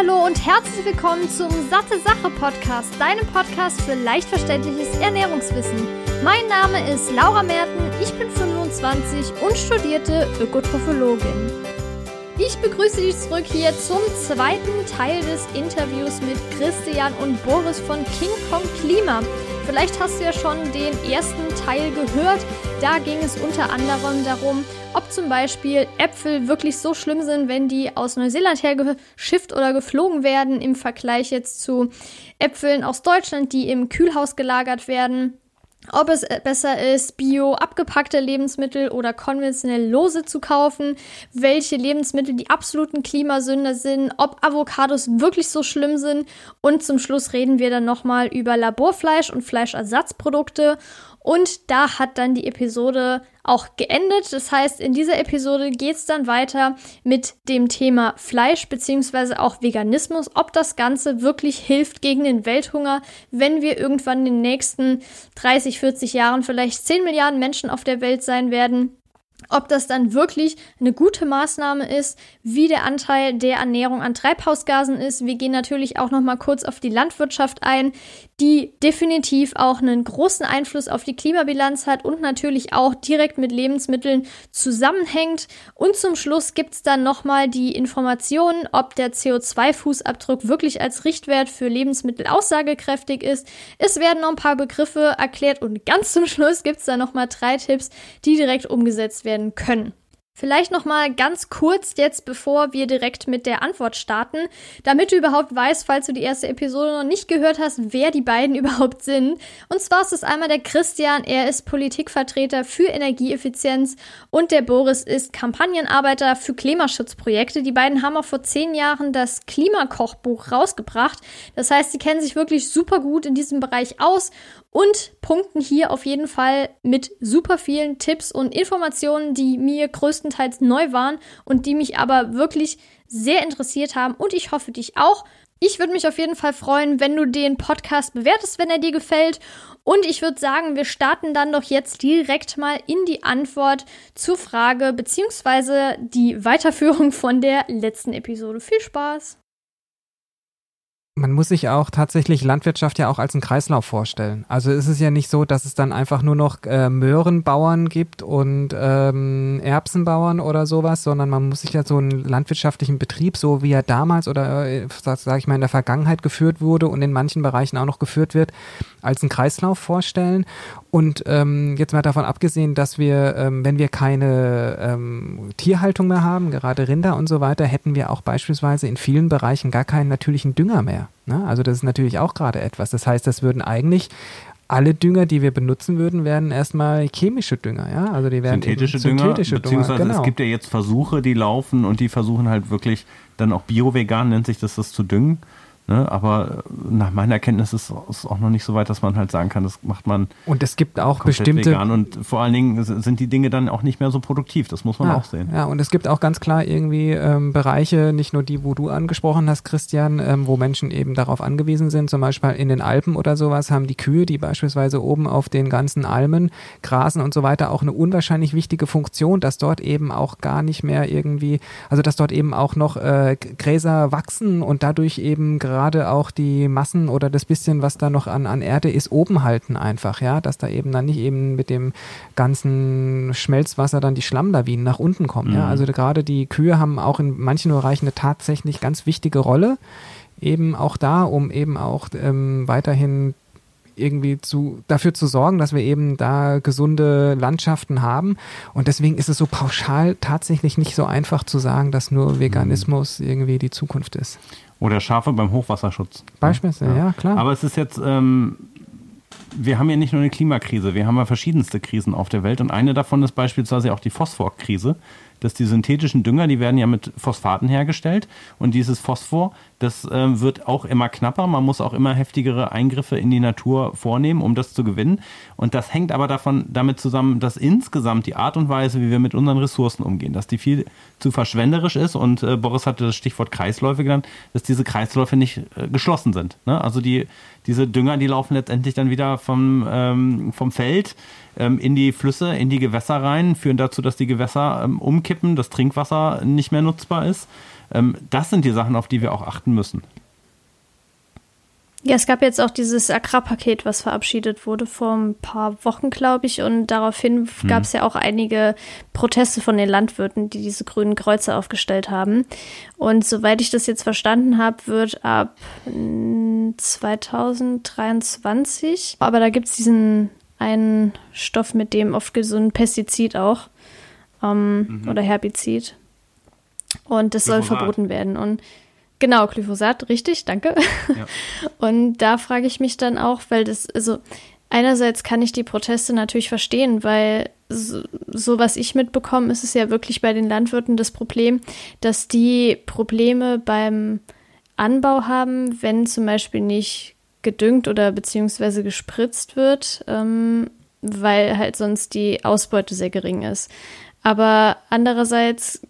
Hallo und herzlich willkommen zum Satte Sache Podcast, deinem Podcast für leicht verständliches Ernährungswissen. Mein Name ist Laura Merten, ich bin 25 und studierte Ökotrophologin. Ich begrüße dich zurück hier zum zweiten Teil des Interviews mit Christian und Boris von King Kong Klima. Vielleicht hast du ja schon den ersten Teil gehört. Da ging es unter anderem darum, ob zum Beispiel Äpfel wirklich so schlimm sind, wenn die aus Neuseeland hergeschifft oder geflogen werden, im Vergleich jetzt zu Äpfeln aus Deutschland, die im Kühlhaus gelagert werden. Ob es besser ist, bio abgepackte Lebensmittel oder konventionell lose zu kaufen, welche Lebensmittel die absoluten Klimasünder sind, ob Avocados wirklich so schlimm sind. Und zum Schluss reden wir dann nochmal über Laborfleisch und Fleischersatzprodukte und da hat dann die Episode auch geendet. Das heißt, in dieser Episode geht es dann weiter mit dem Thema Fleisch beziehungsweise auch Veganismus, ob das Ganze wirklich hilft gegen den Welthunger, wenn wir irgendwann in den nächsten 30, 40 Jahren vielleicht 10 Milliarden Menschen auf der Welt sein werden ob das dann wirklich eine gute Maßnahme ist, wie der Anteil der Ernährung an Treibhausgasen ist. Wir gehen natürlich auch noch mal kurz auf die Landwirtschaft ein, die definitiv auch einen großen Einfluss auf die Klimabilanz hat und natürlich auch direkt mit Lebensmitteln zusammenhängt. Und zum Schluss gibt es dann noch mal die Informationen, ob der CO2-Fußabdruck wirklich als Richtwert für Lebensmittel aussagekräftig ist. Es werden noch ein paar Begriffe erklärt und ganz zum Schluss gibt es dann noch mal drei Tipps, die direkt umgesetzt werden können. Vielleicht noch mal ganz kurz jetzt, bevor wir direkt mit der Antwort starten, damit du überhaupt weißt, falls du die erste Episode noch nicht gehört hast, wer die beiden überhaupt sind. Und zwar ist es einmal der Christian, er ist Politikvertreter für Energieeffizienz und der Boris ist Kampagnenarbeiter für Klimaschutzprojekte. Die beiden haben auch vor zehn Jahren das Klimakochbuch rausgebracht. Das heißt, sie kennen sich wirklich super gut in diesem Bereich aus und punkten hier auf jeden Fall mit super vielen Tipps und Informationen, die mir größtenteils neu waren und die mich aber wirklich sehr interessiert haben und ich hoffe dich auch. Ich würde mich auf jeden Fall freuen, wenn du den Podcast bewertest, wenn er dir gefällt. Und ich würde sagen, wir starten dann doch jetzt direkt mal in die Antwort zur Frage beziehungsweise die Weiterführung von der letzten Episode. Viel Spaß! Man muss sich auch tatsächlich Landwirtschaft ja auch als einen Kreislauf vorstellen. Also ist es ja nicht so, dass es dann einfach nur noch äh, Möhrenbauern gibt und ähm, Erbsenbauern oder sowas, sondern man muss sich ja so einen landwirtschaftlichen Betrieb, so wie er damals oder äh, sage ich mal in der Vergangenheit geführt wurde und in manchen Bereichen auch noch geführt wird, als einen Kreislauf vorstellen. Und ähm, jetzt mal davon abgesehen, dass wir, ähm, wenn wir keine ähm, Tierhaltung mehr haben, gerade Rinder und so weiter, hätten wir auch beispielsweise in vielen Bereichen gar keinen natürlichen Dünger mehr. Ne? Also das ist natürlich auch gerade etwas. Das heißt, das würden eigentlich alle Dünger, die wir benutzen würden, werden erstmal chemische Dünger, ja? Also die werden synthetische, synthetische Dünger, beziehungsweise Dünger, genau. es gibt ja jetzt Versuche, die laufen und die versuchen halt wirklich dann auch bio-vegan nennt sich das, das zu düngen. Ne? Aber nach meiner Kenntnis ist es auch noch nicht so weit, dass man halt sagen kann, das macht man. Und es gibt auch bestimmte. Vegan. Und vor allen Dingen sind die Dinge dann auch nicht mehr so produktiv. Das muss man ja, auch sehen. Ja, und es gibt auch ganz klar irgendwie ähm, Bereiche, nicht nur die, wo du angesprochen hast, Christian, ähm, wo Menschen eben darauf angewiesen sind. Zum Beispiel in den Alpen oder sowas haben die Kühe, die beispielsweise oben auf den ganzen Almen grasen und so weiter, auch eine unwahrscheinlich wichtige Funktion, dass dort eben auch gar nicht mehr irgendwie, also dass dort eben auch noch äh, Gräser wachsen und dadurch eben gerade gerade auch die Massen oder das bisschen, was da noch an, an Erde ist, oben halten einfach, ja, dass da eben dann nicht eben mit dem ganzen Schmelzwasser dann die Schlammlawinen nach unten kommen, mhm. ja. Also gerade die Kühe haben auch in manchen Bereichen eine tatsächlich ganz wichtige Rolle, eben auch da, um eben auch ähm, weiterhin irgendwie zu, dafür zu sorgen, dass wir eben da gesunde Landschaften haben. Und deswegen ist es so pauschal tatsächlich nicht so einfach zu sagen, dass nur Veganismus mhm. irgendwie die Zukunft ist. Oder Schafe beim Hochwasserschutz. Beispielsweise, ja. ja. klar. Aber es ist jetzt, ähm, wir haben ja nicht nur eine Klimakrise, wir haben ja verschiedenste Krisen auf der Welt und eine davon ist beispielsweise auch die Phosphorkrise dass die synthetischen Dünger, die werden ja mit Phosphaten hergestellt und dieses Phosphor, das äh, wird auch immer knapper. Man muss auch immer heftigere Eingriffe in die Natur vornehmen, um das zu gewinnen. Und das hängt aber davon damit zusammen, dass insgesamt die Art und Weise, wie wir mit unseren Ressourcen umgehen, dass die viel zu verschwenderisch ist und äh, Boris hatte das Stichwort Kreisläufe genannt, dass diese Kreisläufe nicht äh, geschlossen sind. Ne? Also die, diese Dünger, die laufen letztendlich dann wieder vom, ähm, vom Feld ähm, in die Flüsse, in die Gewässer rein, führen dazu, dass die Gewässer ähm, umkippen kippen, das Trinkwasser nicht mehr nutzbar ist. Ähm, das sind die Sachen, auf die wir auch achten müssen. Ja, es gab jetzt auch dieses Agrarpaket, was verabschiedet wurde vor ein paar Wochen, glaube ich. Und daraufhin hm. gab es ja auch einige Proteste von den Landwirten, die diese grünen Kreuze aufgestellt haben. Und soweit ich das jetzt verstanden habe, wird ab 2023, aber da gibt es diesen einen Stoff, mit dem oft so ein Pestizid auch ähm, mhm. oder Herbizid. Und das Glyphosat. soll verboten werden. Und Genau, Glyphosat, richtig, danke. Ja. Und da frage ich mich dann auch, weil das, also einerseits kann ich die Proteste natürlich verstehen, weil so, so was ich mitbekomme, ist es ja wirklich bei den Landwirten das Problem, dass die Probleme beim Anbau haben, wenn zum Beispiel nicht gedüngt oder beziehungsweise gespritzt wird, ähm, weil halt sonst die Ausbeute sehr gering ist. Aber andererseits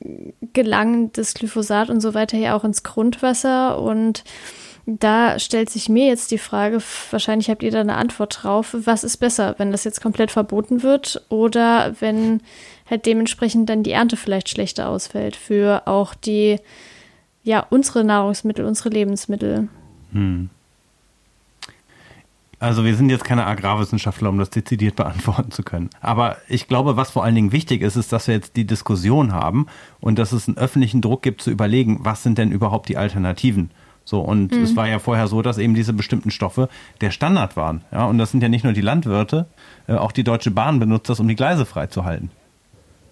gelangt das Glyphosat und so weiter ja auch ins Grundwasser und da stellt sich mir jetzt die Frage, wahrscheinlich habt ihr da eine Antwort drauf, was ist besser, wenn das jetzt komplett verboten wird oder wenn halt dementsprechend dann die Ernte vielleicht schlechter ausfällt für auch die, ja, unsere Nahrungsmittel, unsere Lebensmittel. Hm. Also wir sind jetzt keine Agrarwissenschaftler, um das dezidiert beantworten zu können. Aber ich glaube, was vor allen Dingen wichtig ist, ist, dass wir jetzt die Diskussion haben und dass es einen öffentlichen Druck gibt zu überlegen, was sind denn überhaupt die Alternativen? So, und mhm. es war ja vorher so, dass eben diese bestimmten Stoffe der Standard waren. Ja, und das sind ja nicht nur die Landwirte, äh, auch die Deutsche Bahn benutzt das, um die Gleise freizuhalten.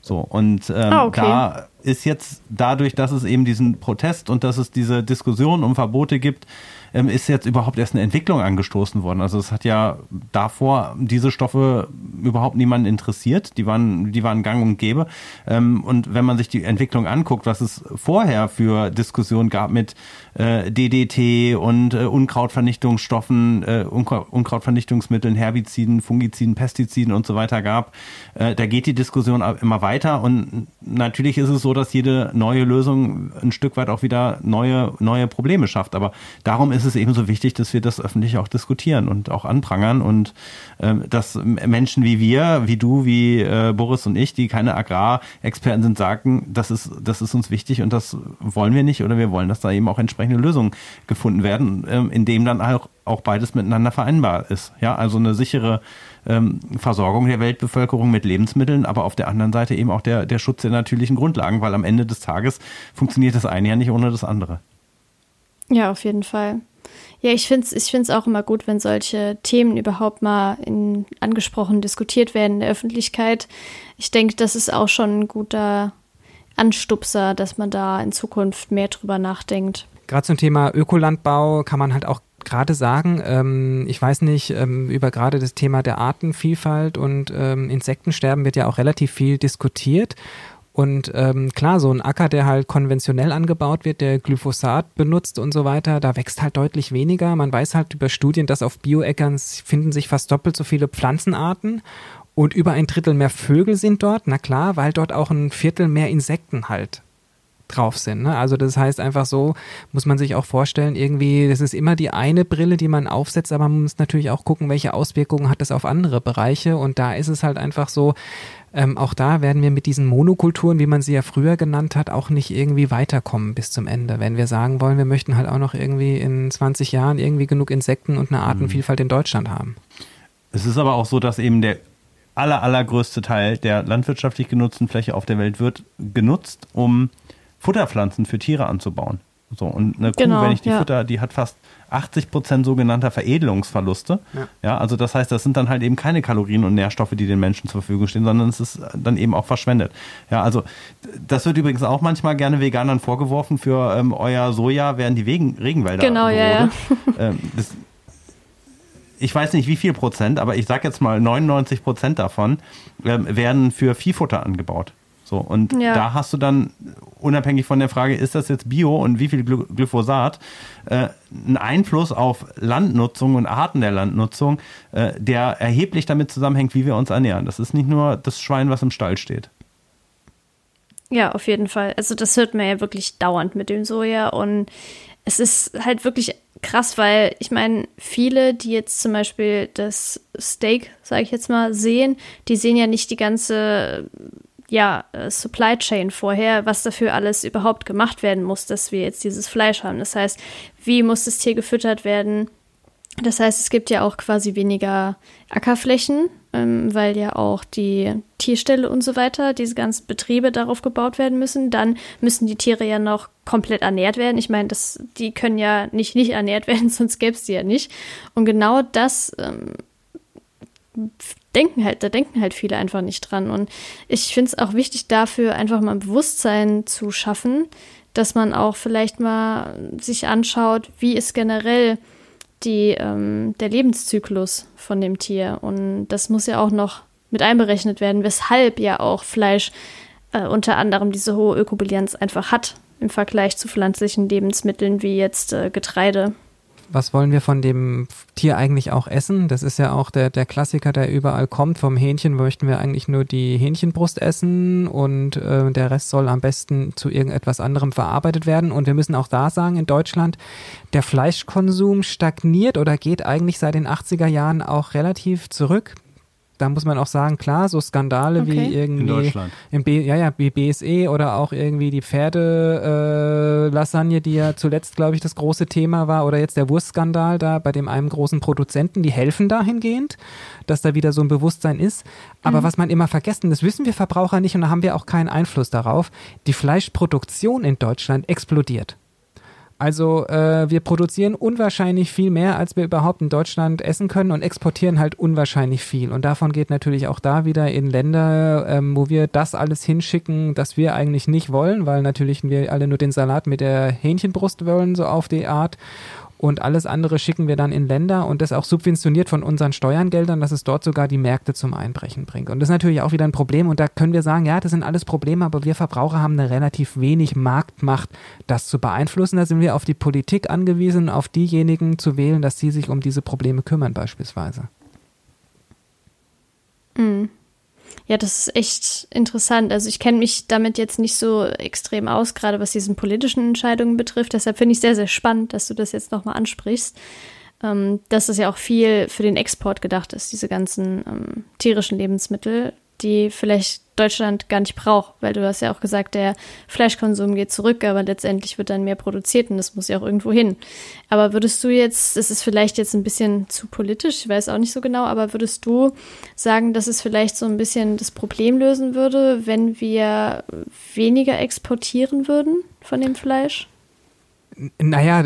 So, und ähm, ah, okay. da ist jetzt dadurch, dass es eben diesen Protest und dass es diese Diskussion um Verbote gibt, ähm, ist jetzt überhaupt erst eine Entwicklung angestoßen worden. Also es hat ja davor diese Stoffe überhaupt niemanden interessiert. Die waren, die waren gang und gäbe. Ähm, und wenn man sich die Entwicklung anguckt, was es vorher für Diskussionen gab mit äh, DDT und äh, Unkrautvernichtungsstoffen, äh, Unkrautvernichtungsmitteln, Herbiziden, Fungiziden, Pestiziden und so weiter gab, da geht die Diskussion immer weiter. Und natürlich ist es so, dass jede neue Lösung ein Stück weit auch wieder neue, neue Probleme schafft. Aber darum ist es eben so wichtig, dass wir das öffentlich auch diskutieren und auch anprangern und äh, dass Menschen wie wir, wie du, wie äh, Boris und ich, die keine Agrarexperten sind, sagen, das ist, das ist uns wichtig und das wollen wir nicht oder wir wollen, dass da eben auch entsprechend entsprechende Lösung gefunden werden, ähm, in dem dann auch, auch beides miteinander vereinbar ist. Ja, also eine sichere ähm, Versorgung der Weltbevölkerung mit Lebensmitteln, aber auf der anderen Seite eben auch der, der Schutz der natürlichen Grundlagen, weil am Ende des Tages funktioniert das eine ja nicht ohne das andere. Ja, auf jeden Fall. Ja, ich finde es ich find's auch immer gut, wenn solche Themen überhaupt mal in, angesprochen, diskutiert werden in der Öffentlichkeit. Ich denke, das ist auch schon ein guter Anstupser, dass man da in Zukunft mehr drüber nachdenkt. Gerade zum Thema Ökolandbau kann man halt auch gerade sagen, ähm, ich weiß nicht, ähm, über gerade das Thema der Artenvielfalt und ähm, Insektensterben wird ja auch relativ viel diskutiert. Und ähm, klar, so ein Acker, der halt konventionell angebaut wird, der Glyphosat benutzt und so weiter, da wächst halt deutlich weniger. Man weiß halt über Studien, dass auf Bioäckern finden sich fast doppelt so viele Pflanzenarten und über ein Drittel mehr Vögel sind dort. Na klar, weil dort auch ein Viertel mehr Insekten halt drauf sind. Ne? Also das heißt einfach so, muss man sich auch vorstellen, irgendwie, das ist immer die eine Brille, die man aufsetzt, aber man muss natürlich auch gucken, welche Auswirkungen hat das auf andere Bereiche. Und da ist es halt einfach so, ähm, auch da werden wir mit diesen Monokulturen, wie man sie ja früher genannt hat, auch nicht irgendwie weiterkommen bis zum Ende. Wenn wir sagen wollen, wir möchten halt auch noch irgendwie in 20 Jahren irgendwie genug Insekten und eine Artenvielfalt in Deutschland haben. Es ist aber auch so, dass eben der aller, allergrößte Teil der landwirtschaftlich genutzten Fläche auf der Welt wird genutzt, um Futterpflanzen für Tiere anzubauen. So, und eine Kuh, genau, wenn ich die ja. Futter, die hat fast 80 Prozent sogenannter Veredelungsverluste. Ja. ja. also das heißt, das sind dann halt eben keine Kalorien und Nährstoffe, die den Menschen zur Verfügung stehen, sondern es ist dann eben auch verschwendet. Ja, also das wird übrigens auch manchmal gerne Veganern vorgeworfen, für ähm, euer Soja werden die Wegen Regenwälder Genau, ja, ja. Ähm, das, ich weiß nicht wie viel Prozent, aber ich sage jetzt mal 99 Prozent davon ähm, werden für Viehfutter angebaut. So, und ja. da hast du dann, unabhängig von der Frage, ist das jetzt Bio und wie viel Glyphosat, äh, einen Einfluss auf Landnutzung und Arten der Landnutzung, äh, der erheblich damit zusammenhängt, wie wir uns ernähren. Das ist nicht nur das Schwein, was im Stall steht. Ja, auf jeden Fall. Also das hört man ja wirklich dauernd mit dem Soja und es ist halt wirklich krass, weil ich meine, viele, die jetzt zum Beispiel das Steak, sage ich jetzt mal, sehen, die sehen ja nicht die ganze ja, äh, Supply Chain vorher, was dafür alles überhaupt gemacht werden muss, dass wir jetzt dieses Fleisch haben. Das heißt, wie muss das Tier gefüttert werden? Das heißt, es gibt ja auch quasi weniger Ackerflächen, ähm, weil ja auch die Tierställe und so weiter, diese ganzen Betriebe darauf gebaut werden müssen. Dann müssen die Tiere ja noch komplett ernährt werden. Ich meine, das, die können ja nicht nicht ernährt werden, sonst gäbe es die ja nicht. Und genau das ähm, denken halt, da denken halt viele einfach nicht dran. Und ich finde es auch wichtig, dafür einfach mal ein Bewusstsein zu schaffen, dass man auch vielleicht mal sich anschaut, wie ist generell die, ähm, der Lebenszyklus von dem Tier. Und das muss ja auch noch mit einberechnet werden, weshalb ja auch Fleisch äh, unter anderem diese hohe Ökobilanz einfach hat im Vergleich zu pflanzlichen Lebensmitteln wie jetzt äh, Getreide was wollen wir von dem Tier eigentlich auch essen? Das ist ja auch der, der Klassiker, der überall kommt. Vom Hähnchen möchten wir eigentlich nur die Hähnchenbrust essen und äh, der Rest soll am besten zu irgendetwas anderem verarbeitet werden. Und wir müssen auch da sagen, in Deutschland, der Fleischkonsum stagniert oder geht eigentlich seit den 80er Jahren auch relativ zurück da muss man auch sagen, klar, so Skandale okay. wie irgendwie in Deutschland. Im B, ja, ja, wie BSE oder auch irgendwie die Pferde-Lasagne, äh, die ja zuletzt, glaube ich, das große Thema war, oder jetzt der Wurstskandal da bei dem einem großen Produzenten, die helfen dahingehend, dass da wieder so ein Bewusstsein ist. Aber mhm. was man immer vergessen, das wissen wir Verbraucher nicht und da haben wir auch keinen Einfluss darauf, die Fleischproduktion in Deutschland explodiert. Also äh, wir produzieren unwahrscheinlich viel mehr, als wir überhaupt in Deutschland essen können und exportieren halt unwahrscheinlich viel. Und davon geht natürlich auch da wieder in Länder, ähm, wo wir das alles hinschicken, das wir eigentlich nicht wollen, weil natürlich wir alle nur den Salat mit der Hähnchenbrust wollen, so auf die Art und alles andere schicken wir dann in Länder und das auch subventioniert von unseren Steuergeldern, dass es dort sogar die Märkte zum Einbrechen bringt. Und das ist natürlich auch wieder ein Problem und da können wir sagen, ja, das sind alles Probleme, aber wir Verbraucher haben eine relativ wenig Marktmacht, das zu beeinflussen. Da sind wir auf die Politik angewiesen, auf diejenigen zu wählen, dass sie sich um diese Probleme kümmern beispielsweise. Mhm. Ja, das ist echt interessant. Also ich kenne mich damit jetzt nicht so extrem aus, gerade was diesen politischen Entscheidungen betrifft. Deshalb finde ich sehr, sehr spannend, dass du das jetzt nochmal ansprichst. Ähm, dass das ja auch viel für den Export gedacht ist, diese ganzen ähm, tierischen Lebensmittel die vielleicht Deutschland gar nicht braucht, weil du hast ja auch gesagt, der Fleischkonsum geht zurück, aber letztendlich wird dann mehr produziert und das muss ja auch irgendwo hin. Aber würdest du jetzt, das ist vielleicht jetzt ein bisschen zu politisch, ich weiß auch nicht so genau, aber würdest du sagen, dass es vielleicht so ein bisschen das Problem lösen würde, wenn wir weniger exportieren würden von dem Fleisch? Naja,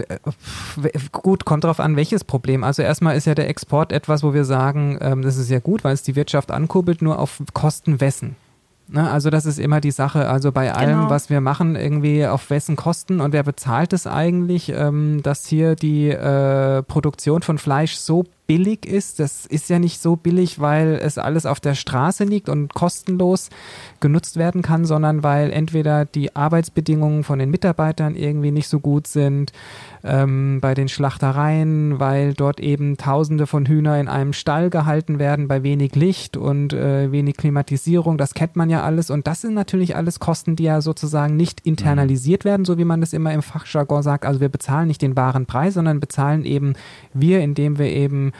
gut, kommt darauf an, welches Problem. Also erstmal ist ja der Export etwas, wo wir sagen, ähm, das ist ja gut, weil es die Wirtschaft ankurbelt, nur auf Kosten wessen. Ne? Also das ist immer die Sache. Also bei allem, genau. was wir machen, irgendwie auf wessen Kosten und wer bezahlt es eigentlich, ähm, dass hier die äh, Produktion von Fleisch so billig ist. Das ist ja nicht so billig, weil es alles auf der Straße liegt und kostenlos genutzt werden kann, sondern weil entweder die Arbeitsbedingungen von den Mitarbeitern irgendwie nicht so gut sind ähm, bei den Schlachtereien, weil dort eben Tausende von Hühner in einem Stall gehalten werden bei wenig Licht und äh, wenig Klimatisierung. Das kennt man ja alles und das sind natürlich alles Kosten, die ja sozusagen nicht internalisiert werden, so wie man das immer im Fachjargon sagt. Also wir bezahlen nicht den wahren Preis, sondern bezahlen eben wir, indem wir eben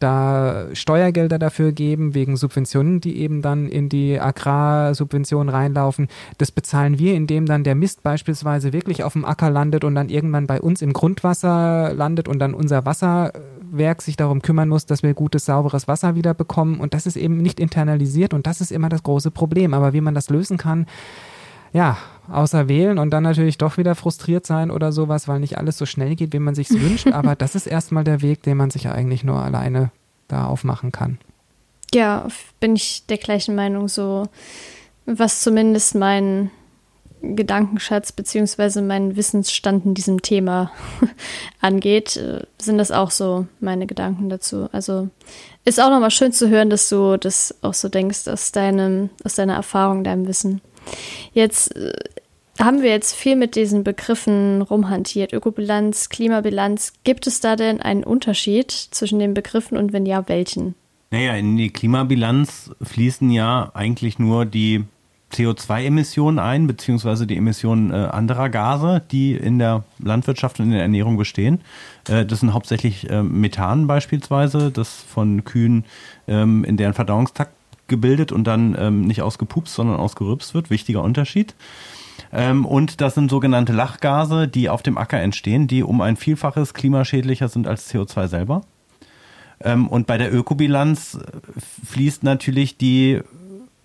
da Steuergelder dafür geben, wegen Subventionen, die eben dann in die Agrarsubventionen reinlaufen. Das bezahlen wir, indem dann der Mist beispielsweise wirklich auf dem Acker landet und dann irgendwann bei uns im Grundwasser landet und dann unser Wasserwerk sich darum kümmern muss, dass wir gutes, sauberes Wasser wieder bekommen. Und das ist eben nicht internalisiert und das ist immer das große Problem. Aber wie man das lösen kann, ja, außer wählen und dann natürlich doch wieder frustriert sein oder sowas, weil nicht alles so schnell geht, wie man sich wünscht. Aber das ist erstmal der Weg, den man sich eigentlich nur alleine da aufmachen kann. Ja, bin ich der gleichen Meinung, so was zumindest mein Gedankenschatz beziehungsweise meinen Wissensstand in diesem Thema angeht, äh, sind das auch so meine Gedanken dazu. Also ist auch nochmal schön zu hören, dass du das auch so denkst aus deinem, aus deiner Erfahrung, deinem Wissen. Jetzt äh, haben wir jetzt viel mit diesen Begriffen rumhantiert. Ökobilanz, Klimabilanz. Gibt es da denn einen Unterschied zwischen den Begriffen und wenn ja, welchen? Naja, in die Klimabilanz fließen ja eigentlich nur die CO2-Emissionen ein, beziehungsweise die Emissionen äh, anderer Gase, die in der Landwirtschaft und in der Ernährung bestehen. Äh, das sind hauptsächlich äh, Methan beispielsweise, das von Kühen ähm, in deren Verdauungstakt gebildet und dann ähm, nicht ausgepupst, sondern ausgerübst wird. Wichtiger Unterschied. Ähm, und das sind sogenannte Lachgase, die auf dem Acker entstehen, die um ein Vielfaches klimaschädlicher sind als CO2 selber. Ähm, und bei der Ökobilanz fließt natürlich die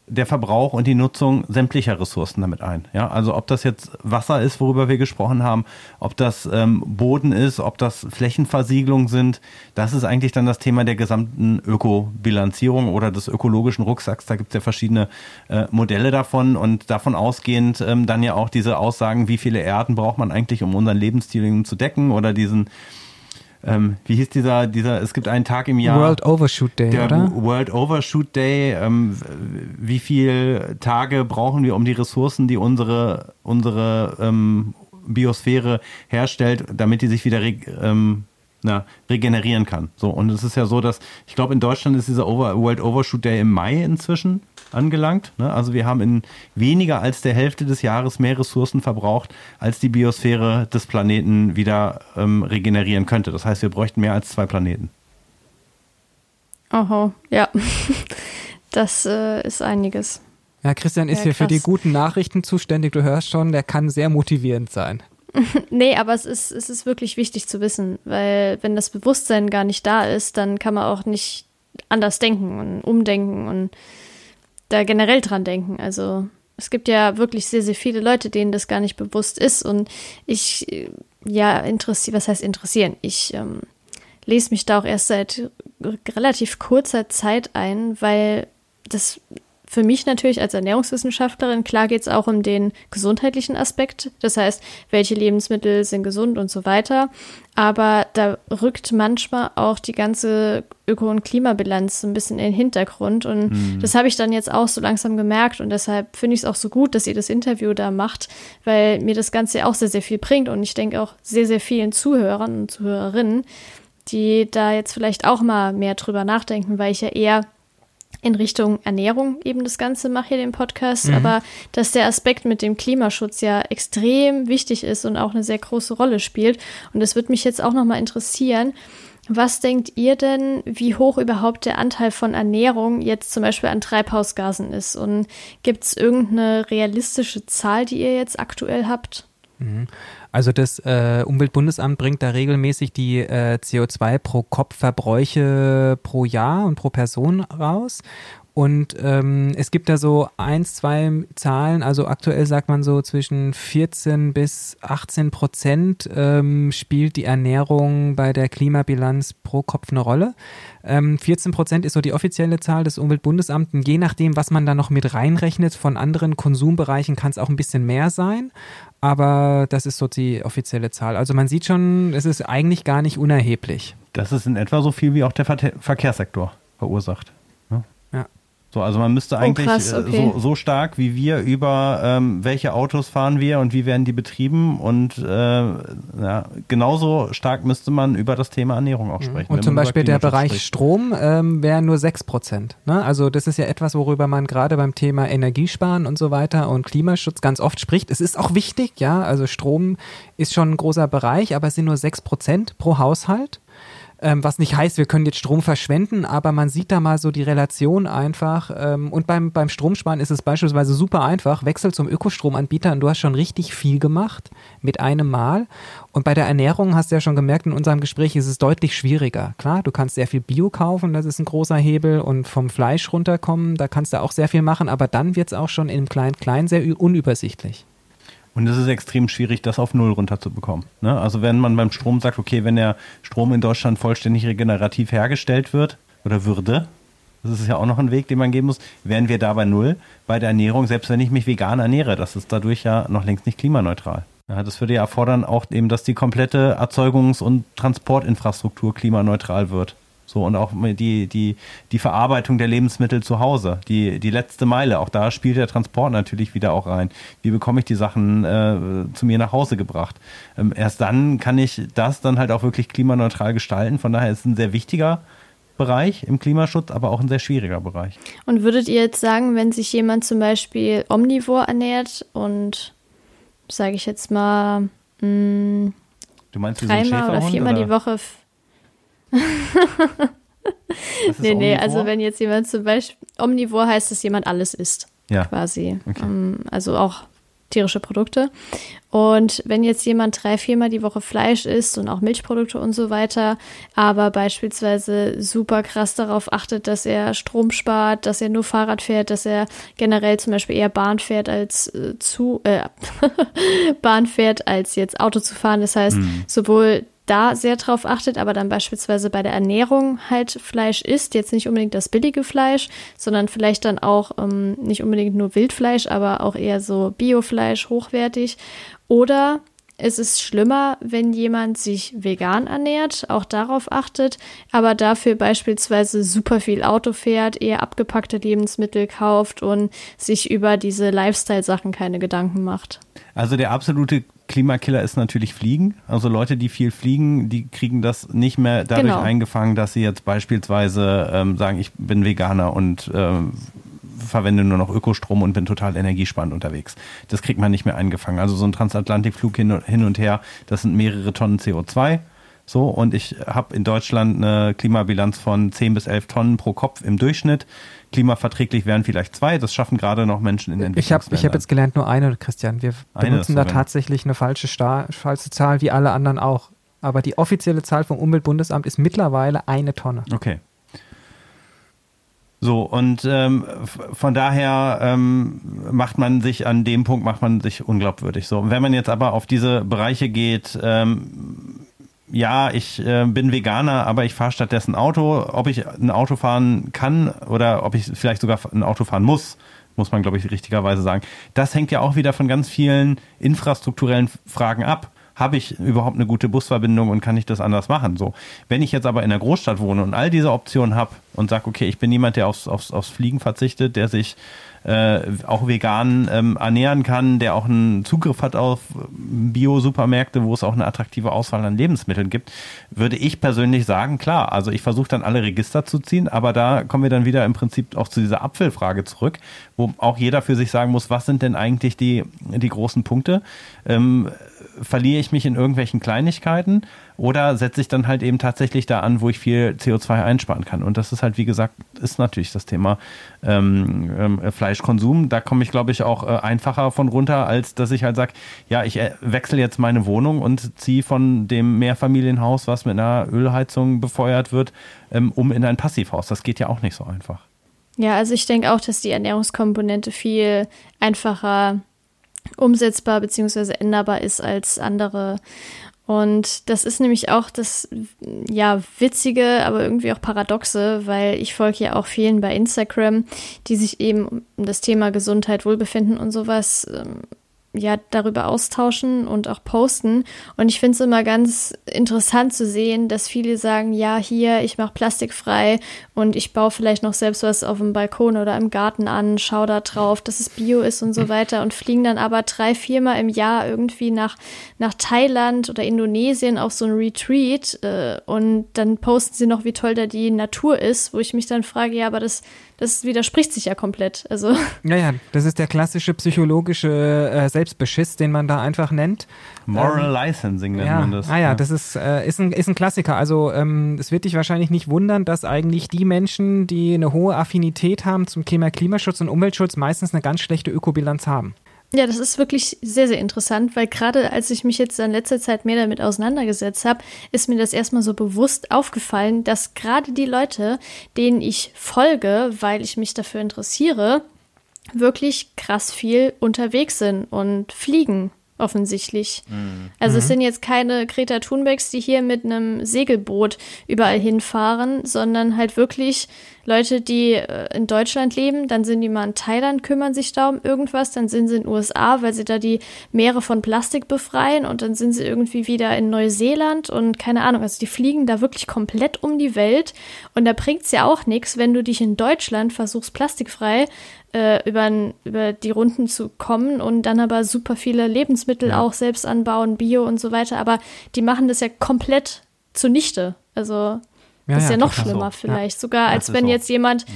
der Verbrauch und die Nutzung sämtlicher Ressourcen damit ein. Ja, also ob das jetzt Wasser ist, worüber wir gesprochen haben, ob das ähm, Boden ist, ob das Flächenversiegelung sind, das ist eigentlich dann das Thema der gesamten Ökobilanzierung oder des ökologischen Rucksacks. Da gibt es ja verschiedene äh, Modelle davon und davon ausgehend ähm, dann ja auch diese Aussagen, wie viele Erden braucht man eigentlich, um unseren Lebensstil zu decken oder diesen ähm, wie hieß dieser, dieser, es gibt einen Tag im Jahr. World Overshoot Day, der oder? World Overshoot Day. Ähm, wie viele Tage brauchen wir, um die Ressourcen, die unsere, unsere ähm, Biosphäre herstellt, damit die sich wieder ähm, na, regenerieren kann. So, und es ist ja so, dass, ich glaube, in Deutschland ist dieser Over, World Overshoot Day im Mai inzwischen angelangt. Ne? Also wir haben in weniger als der Hälfte des Jahres mehr Ressourcen verbraucht, als die Biosphäre des Planeten wieder ähm, regenerieren könnte. Das heißt, wir bräuchten mehr als zwei Planeten. Oho, ja. Das äh, ist einiges. Ja, Christian ist ja, hier für die guten Nachrichten zuständig. Du hörst schon, der kann sehr motivierend sein. nee, aber es ist, es ist wirklich wichtig zu wissen, weil wenn das Bewusstsein gar nicht da ist, dann kann man auch nicht anders denken und umdenken und da generell dran denken. Also es gibt ja wirklich sehr, sehr viele Leute, denen das gar nicht bewusst ist. Und ich, ja, interessiere, was heißt interessieren? Ich ähm, lese mich da auch erst seit relativ kurzer Zeit ein, weil das für mich natürlich als Ernährungswissenschaftlerin, klar geht es auch um den gesundheitlichen Aspekt. Das heißt, welche Lebensmittel sind gesund und so weiter. Aber da rückt manchmal auch die ganze Öko- und Klimabilanz ein bisschen in den Hintergrund. Und mhm. das habe ich dann jetzt auch so langsam gemerkt. Und deshalb finde ich es auch so gut, dass ihr das Interview da macht, weil mir das Ganze auch sehr, sehr viel bringt. Und ich denke auch sehr, sehr vielen Zuhörern und Zuhörerinnen, die da jetzt vielleicht auch mal mehr drüber nachdenken, weil ich ja eher in Richtung Ernährung eben das Ganze mache hier den Podcast, mhm. aber dass der Aspekt mit dem Klimaschutz ja extrem wichtig ist und auch eine sehr große Rolle spielt. Und das würde mich jetzt auch nochmal interessieren. Was denkt ihr denn, wie hoch überhaupt der Anteil von Ernährung jetzt zum Beispiel an Treibhausgasen ist? Und gibt es irgendeine realistische Zahl, die ihr jetzt aktuell habt? Mhm. Also das äh, Umweltbundesamt bringt da regelmäßig die äh, CO2 pro Kopf Verbräuche pro Jahr und pro Person raus. Und ähm, es gibt da so eins, zwei Zahlen, also aktuell sagt man so zwischen 14 bis 18 Prozent ähm, spielt die Ernährung bei der Klimabilanz pro Kopf eine Rolle. Ähm, 14 Prozent ist so die offizielle Zahl des Umweltbundesamts. Je nachdem, was man da noch mit reinrechnet von anderen Konsumbereichen, kann es auch ein bisschen mehr sein. Aber das ist so die offizielle Zahl. Also man sieht schon, es ist eigentlich gar nicht unerheblich. Das ist in etwa so viel wie auch der Verkehrssektor verursacht. So, also man müsste oh, eigentlich oh, krass, okay. so, so, stark wie wir über ähm, welche Autos fahren wir und wie werden die betrieben und äh, ja, genauso stark müsste man über das Thema Ernährung auch mhm. sprechen. Und zum Beispiel der Bereich spricht. Strom ähm, wäre nur 6 Prozent. Ne? Also das ist ja etwas, worüber man gerade beim Thema Energiesparen und so weiter und Klimaschutz ganz oft spricht. Es ist auch wichtig, ja, also Strom ist schon ein großer Bereich, aber es sind nur 6 Prozent pro Haushalt. Ähm, was nicht heißt, wir können jetzt Strom verschwenden, aber man sieht da mal so die Relation einfach. Ähm, und beim, beim Stromsparen ist es beispielsweise super einfach. Wechsel zum Ökostromanbieter und du hast schon richtig viel gemacht mit einem Mal. Und bei der Ernährung hast du ja schon gemerkt, in unserem Gespräch ist es deutlich schwieriger. Klar, du kannst sehr viel Bio kaufen, das ist ein großer Hebel und vom Fleisch runterkommen, da kannst du auch sehr viel machen, aber dann wird es auch schon im Klein-Klein sehr unübersichtlich. Und es ist extrem schwierig, das auf Null runterzubekommen. Ne? Also wenn man beim Strom sagt, okay, wenn der Strom in Deutschland vollständig regenerativ hergestellt wird oder würde, das ist ja auch noch ein Weg, den man gehen muss, wären wir da bei Null. Bei der Ernährung, selbst wenn ich mich vegan ernähre, das ist dadurch ja noch längst nicht klimaneutral. Ja, das würde ja erfordern auch eben, dass die komplette Erzeugungs- und Transportinfrastruktur klimaneutral wird. So, und auch die, die, die Verarbeitung der Lebensmittel zu Hause, die, die letzte Meile, auch da spielt der Transport natürlich wieder auch rein. Wie bekomme ich die Sachen äh, zu mir nach Hause gebracht? Ähm, erst dann kann ich das dann halt auch wirklich klimaneutral gestalten. Von daher ist es ein sehr wichtiger Bereich im Klimaschutz, aber auch ein sehr schwieriger Bereich. Und würdet ihr jetzt sagen, wenn sich jemand zum Beispiel omnivor ernährt und, sage ich jetzt mal, mh, du meinst dreimal oder viermal oder? die Woche nee, nee, also wenn jetzt jemand zum Beispiel, Omnivor heißt, dass jemand alles isst. Ja. Quasi. Okay. Ähm, also auch tierische Produkte. Und wenn jetzt jemand drei, viermal die Woche Fleisch isst und auch Milchprodukte und so weiter, aber beispielsweise super krass darauf achtet, dass er Strom spart, dass er nur Fahrrad fährt, dass er generell zum Beispiel eher Bahn fährt als äh, zu äh, Bahn fährt als jetzt Auto zu fahren. Das heißt, mhm. sowohl da sehr drauf achtet, aber dann beispielsweise bei der Ernährung halt Fleisch isst, jetzt nicht unbedingt das billige Fleisch, sondern vielleicht dann auch ähm, nicht unbedingt nur Wildfleisch, aber auch eher so Biofleisch, hochwertig. Oder es ist schlimmer, wenn jemand sich vegan ernährt, auch darauf achtet, aber dafür beispielsweise super viel Auto fährt, eher abgepackte Lebensmittel kauft und sich über diese Lifestyle-Sachen keine Gedanken macht. Also der absolute Klimakiller ist natürlich Fliegen. Also Leute, die viel fliegen, die kriegen das nicht mehr dadurch genau. eingefangen, dass sie jetzt beispielsweise ähm, sagen, ich bin Veganer und ähm, verwende nur noch Ökostrom und bin total energiesparend unterwegs. Das kriegt man nicht mehr eingefangen. Also so ein Transatlantikflug hin und, hin und her, das sind mehrere Tonnen CO2. So, und ich habe in Deutschland eine Klimabilanz von 10 bis 11 Tonnen pro Kopf im Durchschnitt klimaverträglich wären vielleicht zwei. Das schaffen gerade noch Menschen in Entwicklungsländern. Ich habe ich hab jetzt gelernt, nur eine, Christian. Wir benutzen da tatsächlich eine falsche, Star falsche Zahl, wie alle anderen auch. Aber die offizielle Zahl vom Umweltbundesamt ist mittlerweile eine Tonne. Okay. So, und ähm, von daher ähm, macht man sich an dem Punkt, macht man sich unglaubwürdig. So, wenn man jetzt aber auf diese Bereiche geht, ähm, ja, ich äh, bin Veganer, aber ich fahre stattdessen Auto. Ob ich ein Auto fahren kann oder ob ich vielleicht sogar ein Auto fahren muss, muss man, glaube ich, richtigerweise sagen. Das hängt ja auch wieder von ganz vielen infrastrukturellen Fragen ab. Habe ich überhaupt eine gute Busverbindung und kann ich das anders machen? So, wenn ich jetzt aber in einer Großstadt wohne und all diese Optionen habe und sage, okay, ich bin jemand, der aufs, aufs, aufs Fliegen verzichtet, der sich äh, auch vegan ähm, ernähren kann, der auch einen Zugriff hat auf Bio-Supermärkte, wo es auch eine attraktive Auswahl an Lebensmitteln gibt, würde ich persönlich sagen, klar, also ich versuche dann alle Register zu ziehen, aber da kommen wir dann wieder im Prinzip auch zu dieser Apfelfrage zurück, wo auch jeder für sich sagen muss, was sind denn eigentlich die, die großen Punkte? Ähm, verliere ich mich in irgendwelchen Kleinigkeiten oder setze ich dann halt eben tatsächlich da an, wo ich viel CO2 einsparen kann? Und das ist halt, wie gesagt, ist natürlich das Thema ähm, ähm, Fleischkonsum. Da komme ich, glaube ich, auch äh, einfacher von runter, als dass ich halt sage, ja, ich äh, wechsle jetzt meine Wohnung und ziehe von dem Mehrfamilienhaus, was mit einer Ölheizung befeuert wird, ähm, um in ein Passivhaus. Das geht ja auch nicht so einfach. Ja, also ich denke auch, dass die Ernährungskomponente viel einfacher umsetzbar bzw. änderbar ist als andere. Und das ist nämlich auch das, ja, witzige, aber irgendwie auch paradoxe, weil ich folge ja auch vielen bei Instagram, die sich eben um das Thema Gesundheit, Wohlbefinden und sowas ähm, ja darüber austauschen und auch posten. Und ich finde es immer ganz interessant zu sehen, dass viele sagen, ja, hier, ich mache plastikfrei und ich baue vielleicht noch selbst was auf dem Balkon oder im Garten an, schau da drauf, dass es Bio ist und so mhm. weiter und fliegen dann aber drei, viermal im Jahr irgendwie nach, nach Thailand oder Indonesien auf so ein Retreat äh, und dann posten sie noch, wie toll da die Natur ist, wo ich mich dann frage, ja, aber das das widerspricht sich ja komplett. Also. Naja, das ist der klassische psychologische äh, Selbstbeschiss, den man da einfach nennt. Moral ähm, Licensing nennt ja, man das. Ah ja, ja. das ist, äh, ist, ein, ist ein Klassiker. Also ähm, es wird dich wahrscheinlich nicht wundern, dass eigentlich die Menschen, die eine hohe Affinität haben zum Thema Klimaschutz und Umweltschutz, meistens eine ganz schlechte Ökobilanz haben. Ja, das ist wirklich sehr, sehr interessant, weil gerade als ich mich jetzt in letzter Zeit mehr damit auseinandergesetzt habe, ist mir das erstmal so bewusst aufgefallen, dass gerade die Leute, denen ich folge, weil ich mich dafür interessiere, wirklich krass viel unterwegs sind und fliegen offensichtlich. Mhm. Also es mhm. sind jetzt keine Greta Thunbergs, die hier mit einem Segelboot überall hinfahren, sondern halt wirklich Leute, die äh, in Deutschland leben, dann sind die mal in Thailand, kümmern sich da um irgendwas, dann sind sie in den USA, weil sie da die Meere von Plastik befreien und dann sind sie irgendwie wieder in Neuseeland und keine Ahnung, also die fliegen da wirklich komplett um die Welt und da bringt es ja auch nichts, wenn du dich in Deutschland versuchst, plastikfrei äh, über, über die Runden zu kommen und dann aber super viele Lebensmittel ja. auch selbst anbauen, Bio und so weiter, aber die machen das ja komplett zunichte. Also ja, das ist ja, ja noch schlimmer so. vielleicht, sogar als wenn so. jetzt jemand, mhm.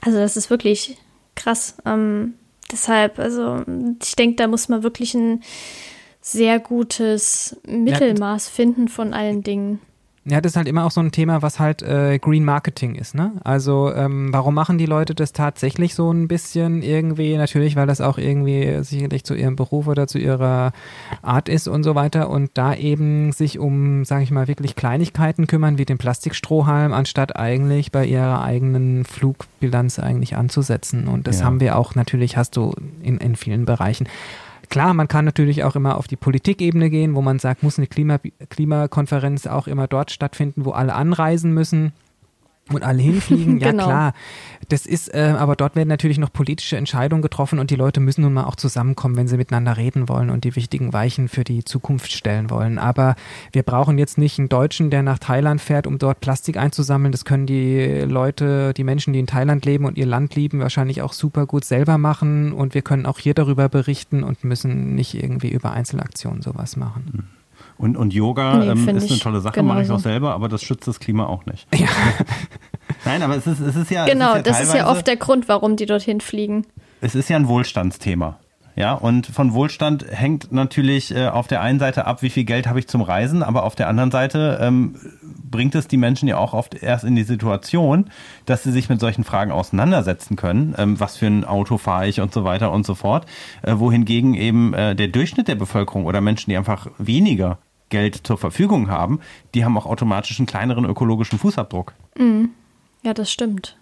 also das ist wirklich krass. Ähm, deshalb, also ich denke, da muss man wirklich ein sehr gutes Mittelmaß finden von allen Dingen. Ja, das ist halt immer auch so ein Thema, was halt äh, Green Marketing ist, ne? Also ähm, warum machen die Leute das tatsächlich so ein bisschen irgendwie? Natürlich, weil das auch irgendwie sicherlich zu ihrem Beruf oder zu ihrer Art ist und so weiter und da eben sich um, sage ich mal, wirklich Kleinigkeiten kümmern wie den Plastikstrohhalm, anstatt eigentlich bei ihrer eigenen Flugbilanz eigentlich anzusetzen. Und das Ja. haben wir auch natürlich, hast du in, in vielen Bereichen. Klar, man kann natürlich auch immer auf die Politikebene gehen, wo man sagt, muss eine Klima Klimakonferenz auch immer dort stattfinden, wo alle anreisen müssen und alle hinfliegen. Ja, Genau. klar. Das ist, äh, aber dort werden natürlich noch politische Entscheidungen getroffen und die Leute müssen nun mal auch zusammenkommen, wenn sie miteinander reden wollen und die wichtigen Weichen für die Zukunft stellen wollen. Aber wir brauchen jetzt nicht einen Deutschen, der nach Thailand fährt, um dort Plastik einzusammeln. Das können die Leute, die Menschen, die in Thailand leben und ihr Land lieben, wahrscheinlich auch super gut selber machen. Und wir können auch hier darüber berichten und müssen nicht irgendwie über Einzelaktionen sowas machen. Und, und Yoga Nee, ähm, ist eine tolle Sache, mache ich auch selber, aber das schützt das Klima auch nicht. Nein, aber es ist, es ist ja. Genau, es ist ja das ist ja teilweise- oft der Grund, warum die dorthin fliegen. es ist ja ein Wohlstandsthema. Ja, und von Wohlstand hängt natürlich äh, auf der einen Seite ab, wie viel Geld habe ich zum Reisen, aber auf der anderen Seite ähm, bringt es die Menschen ja auch oft erst in die Situation, dass sie sich mit solchen Fragen auseinandersetzen können. Ähm, was für ein Auto fahre ich und so weiter und so fort. Äh, wohingegen eben äh, der Durchschnitt der Bevölkerung oder Menschen, die einfach weniger Geld zur Verfügung haben, die haben auch automatisch einen kleineren ökologischen Fußabdruck. Ja, das stimmt.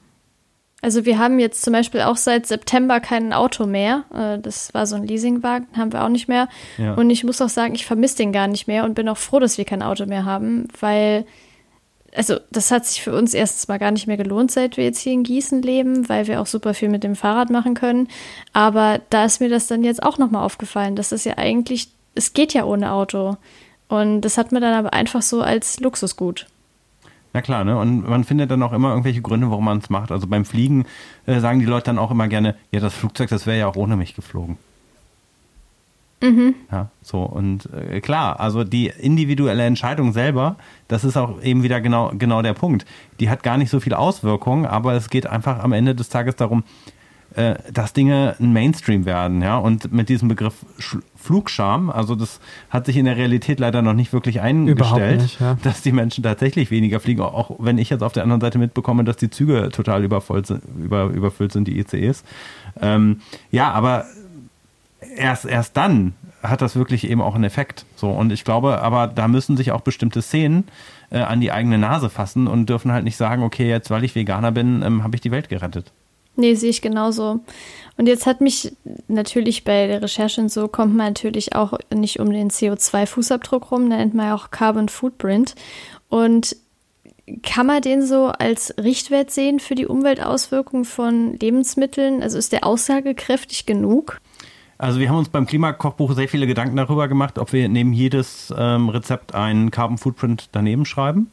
Also wir haben jetzt zum Beispiel auch seit September kein Auto mehr. Äh, Das war so ein Leasingwagen, haben wir auch nicht mehr. Ja. Und ich muss auch sagen, ich vermisse den gar nicht mehr und bin auch froh, dass wir kein Auto mehr haben, weil, also das hat sich für uns erstens mal gar nicht mehr gelohnt, seit wir jetzt hier in Gießen leben, weil wir auch super viel mit dem Fahrrad machen können. Aber da ist mir das dann jetzt auch nochmal aufgefallen, dass das ja eigentlich, es geht ja ohne Auto. Und das hat mir dann aber einfach so als Luxusgut. Na klar, ne? Und man findet dann auch immer irgendwelche Gründe, warum man es macht. Also beim Fliegen äh, sagen die Leute dann auch immer gerne, ja, das Flugzeug, das wäre ja auch ohne mich geflogen. Ja, so und äh, klar, also die individuelle Entscheidung selber, das ist auch eben wieder genau genau der Punkt. Die hat gar nicht so viel Auswirkungen, aber es geht einfach am Ende des Tages darum, äh, dass Dinge ein Mainstream werden, ja. Und mit diesem Begriff Sch Flugscham, also das hat sich in der Realität leider noch nicht wirklich eingestellt, nicht, ja. dass die Menschen tatsächlich weniger fliegen, auch wenn ich jetzt auf der anderen Seite mitbekomme, dass die Züge total übervoll sind, über, überfüllt sind, die ICEs. Ähm, ja, aber erst, erst dann hat das wirklich eben auch einen Effekt. So, und ich glaube, aber da müssen sich auch bestimmte Szenen äh, an die eigene Nase fassen und dürfen halt nicht sagen, okay, jetzt weil ich Veganer bin, ähm, habe ich die Welt gerettet. Nee, sehe ich genauso. Und jetzt hat mich natürlich bei der Recherche und so kommt man natürlich auch nicht um den CO2-Fußabdruck rum, nennt man ja auch Carbon Footprint. Und kann man den so als Richtwert sehen für die Umweltauswirkungen von Lebensmitteln? Also ist der aussagekräftig genug? Also wir haben uns beim Klimakochbuch sehr viele Gedanken darüber gemacht, ob wir neben jedes ähm, Rezept einen Carbon Footprint daneben schreiben.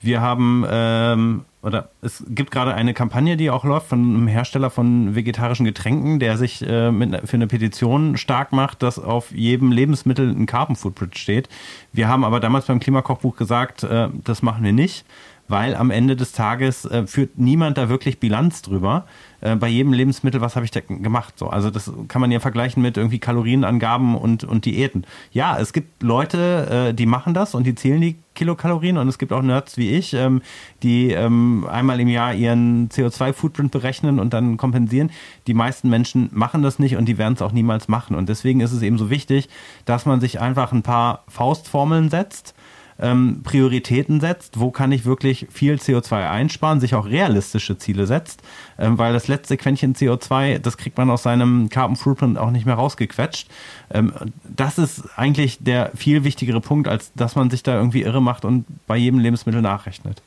Wir haben, ähm, oder es gibt gerade eine Kampagne, die auch läuft von einem Hersteller von vegetarischen Getränken, der sich äh, mit, ne- für eine Petition stark macht, dass auf jedem Lebensmittel ein Carbon Footprint steht. Wir haben aber damals beim Klimakochbuch gesagt, äh, das machen wir nicht, weil am Ende des Tages äh, führt niemand da wirklich Bilanz drüber. Äh, bei jedem Lebensmittel, was habe ich da gemacht? So, also das kann man ja vergleichen mit irgendwie Kalorienangaben und, und Diäten. Ja, es gibt Leute, äh, die machen das und die zählen die Kilokalorien und es gibt auch Nerds wie ich, ähm, die ähm, einmal im Jahr ihren CO2-Footprint berechnen und dann kompensieren. Die meisten Menschen machen das nicht und die werden es auch niemals machen. Und deswegen ist es eben so wichtig, dass man sich einfach ein paar Faustformeln setzt, ähm, Prioritäten setzt, wo kann ich wirklich viel CO2 einsparen, sich auch realistische Ziele setzt, ähm, weil das letzte Quäntchen CO2, das kriegt man aus seinem Carbon Footprint auch nicht mehr rausgequetscht. Ähm, das ist eigentlich der viel wichtigere Punkt, als dass man sich da irgendwie irre macht und bei jedem Lebensmittel nachrechnet.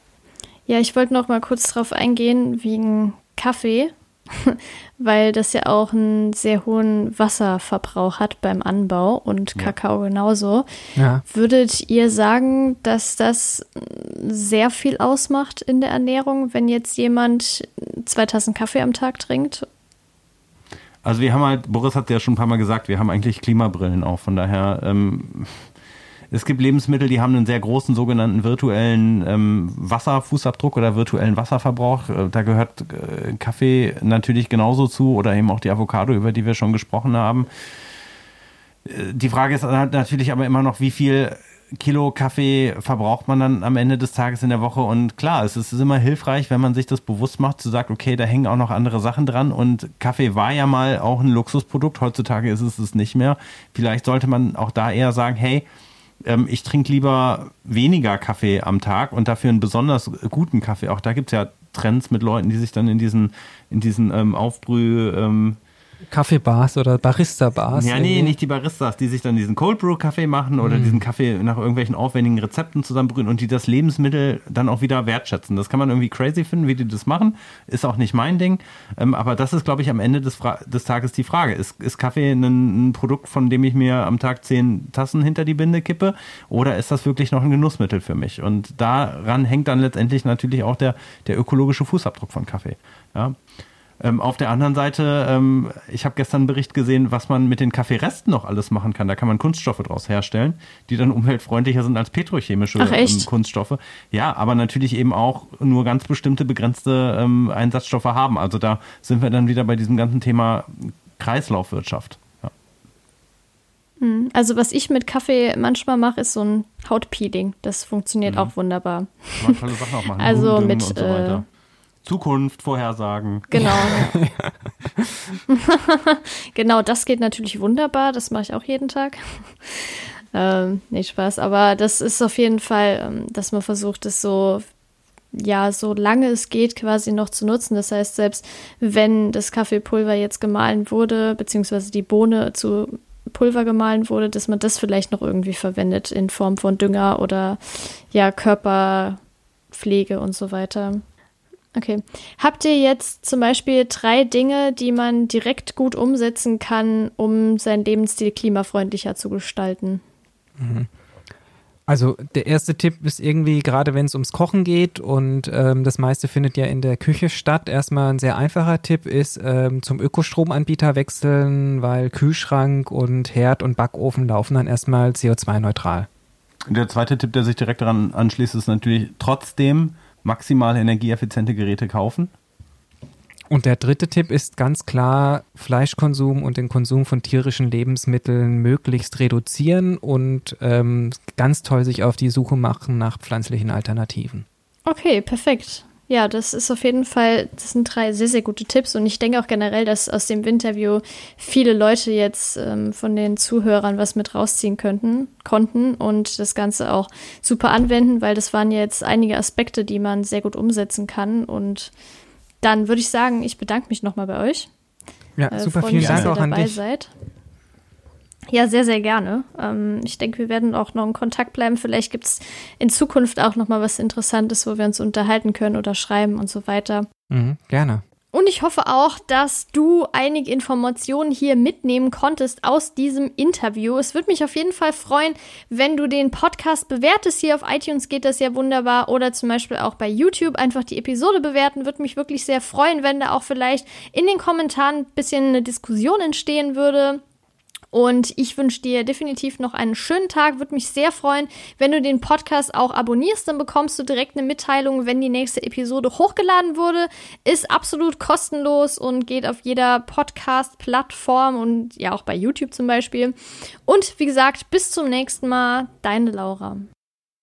Ja, ich wollte noch mal kurz drauf eingehen wegen Kaffee, weil das ja auch einen sehr hohen Wasserverbrauch hat beim Anbau und Ja. Kakao genauso. Ja. Würdet ihr sagen, dass das sehr viel ausmacht in der Ernährung, wenn jetzt jemand zwei Tassen Kaffee am Tag trinkt? Also wir haben halt, Boris hat ja schon ein paar Mal gesagt, wir haben eigentlich Klimabrillen auf. Von daher, ähm, es gibt Lebensmittel, die haben einen sehr großen sogenannten virtuellen ähm, Wasserfußabdruck oder virtuellen Wasserverbrauch. Äh, Da gehört äh, Kaffee natürlich genauso zu oder eben auch die Avocado, über die wir schon gesprochen haben. Äh, Die Frage ist natürlich aber immer noch, wie viel Kilo Kaffee verbraucht man dann am Ende des Tages in der Woche? Und klar, es ist immer hilfreich, wenn man sich das bewusst macht, zu sagen, okay, da hängen auch noch andere Sachen dran. Und Kaffee war ja mal auch ein Luxusprodukt. Heutzutage ist es es nicht mehr. Vielleicht sollte man auch da eher sagen, hey, ähm, ich trinke lieber weniger Kaffee am Tag und dafür einen besonders guten Kaffee. Auch da gibt es ja Trends mit Leuten, die sich dann in diesen, in diesen ähm, Aufbrüh, ähm, Kaffeebars oder Barista-Bars. Ja, nee, nicht die Baristas, die sich dann diesen Cold Brew Kaffee machen oder mm. diesen Kaffee nach irgendwelchen aufwendigen Rezepten zusammenbrühen und die das Lebensmittel dann auch wieder wertschätzen. Das kann man irgendwie crazy finden, wie die das machen. Ist auch nicht mein Ding. Ähm, aber das ist, glaube ich, am Ende des, des Tages die Frage. Ist, ist Kaffee ein, ein, Produkt, von dem ich mir am Tag zehn Tassen hinter die Binde kippe? Oder ist das wirklich noch ein Genussmittel für mich? Und daran hängt dann letztendlich natürlich auch der, der ökologische Fußabdruck von Kaffee. Ja. Ähm, auf der anderen Seite, ähm, ich habe gestern einen Bericht gesehen, was man mit den Kaffeeresten noch alles machen kann. Da kann man Kunststoffe draus herstellen, die dann umweltfreundlicher sind als petrochemische ähm, Kunststoffe. Ja, aber natürlich eben auch nur ganz bestimmte begrenzte ähm, Einsatzstoffe haben. Also da sind wir dann wieder bei diesem ganzen Thema Kreislaufwirtschaft. Ja. Hm, also was ich mit Kaffee manchmal mache, ist so ein Hautpeeling. Das funktioniert mhm. auch wunderbar. Kann man tolle Sachen auch machen. Also mit so äh, Zukunft vorhersagen. Genau. genau, das geht natürlich wunderbar. Das mache ich auch jeden Tag. ähm, nee, Spaß. Aber das ist auf jeden Fall, ähm, dass man versucht, es so, ja, so lange es geht, quasi noch zu nutzen. Das heißt, selbst wenn das Kaffeepulver jetzt gemahlen wurde, beziehungsweise die Bohne zu Pulver gemahlen wurde, dass man das vielleicht noch irgendwie verwendet in Form von Dünger oder ja, Körperpflege und so weiter. Okay. Habt ihr jetzt zum Beispiel drei Dinge, die man direkt gut umsetzen kann, um seinen Lebensstil klimafreundlicher zu gestalten? Mhm. Also der erste Tipp ist irgendwie, gerade wenn es ums Kochen geht und ähm, das meiste findet ja in der Küche statt, erstmal ein sehr einfacher Tipp ist, ähm, zum Ökostromanbieter wechseln, weil Kühlschrank und Herd und Backofen laufen dann erstmal CO2-neutral. Der zweite Tipp, der sich direkt daran anschließt, ist natürlich trotzdem maximal energieeffiziente Geräte kaufen. Und der dritte Tipp ist ganz klar, Fleischkonsum und den Konsum von tierischen Lebensmitteln möglichst reduzieren und ähm, ganz toll sich auf die Suche machen nach pflanzlichen Alternativen. Okay, perfekt. Ja, das ist auf jeden Fall, das sind drei sehr, sehr gute Tipps und ich denke auch generell, dass aus dem Interview viele Leute jetzt ähm, von den Zuhörern was mit rausziehen könnten, konnten und das Ganze auch super anwenden, weil das waren jetzt einige Aspekte, die man sehr gut umsetzen kann und dann würde ich sagen, ich bedanke mich nochmal bei euch. Ja, äh, super, vielen Dank auch an dich. Seid. Ja, sehr, sehr gerne. Ähm, ich denke, wir werden auch noch in Kontakt bleiben. Vielleicht gibt es in Zukunft auch noch mal was Interessantes, wo wir uns unterhalten können oder schreiben und so weiter. Mhm, gerne. Und ich hoffe auch, dass du einige Informationen hier mitnehmen konntest aus diesem Interview. Es würde mich auf jeden Fall freuen, wenn du den Podcast bewertest. Hier auf iTunes geht das ja wunderbar. Oder zum Beispiel auch bei YouTube einfach die Episode bewerten. Würde mich wirklich sehr freuen, wenn da auch vielleicht in den Kommentaren ein bisschen eine Diskussion entstehen würde. Und ich wünsche dir definitiv noch einen schönen Tag. Würde mich sehr freuen, wenn du den Podcast auch abonnierst. Dann bekommst du direkt eine Mitteilung, wenn die nächste Episode hochgeladen wurde. Ist absolut kostenlos und geht auf jeder Podcast-Plattform und ja auch bei YouTube zum Beispiel. Und wie gesagt, bis zum nächsten Mal. Deine Laura.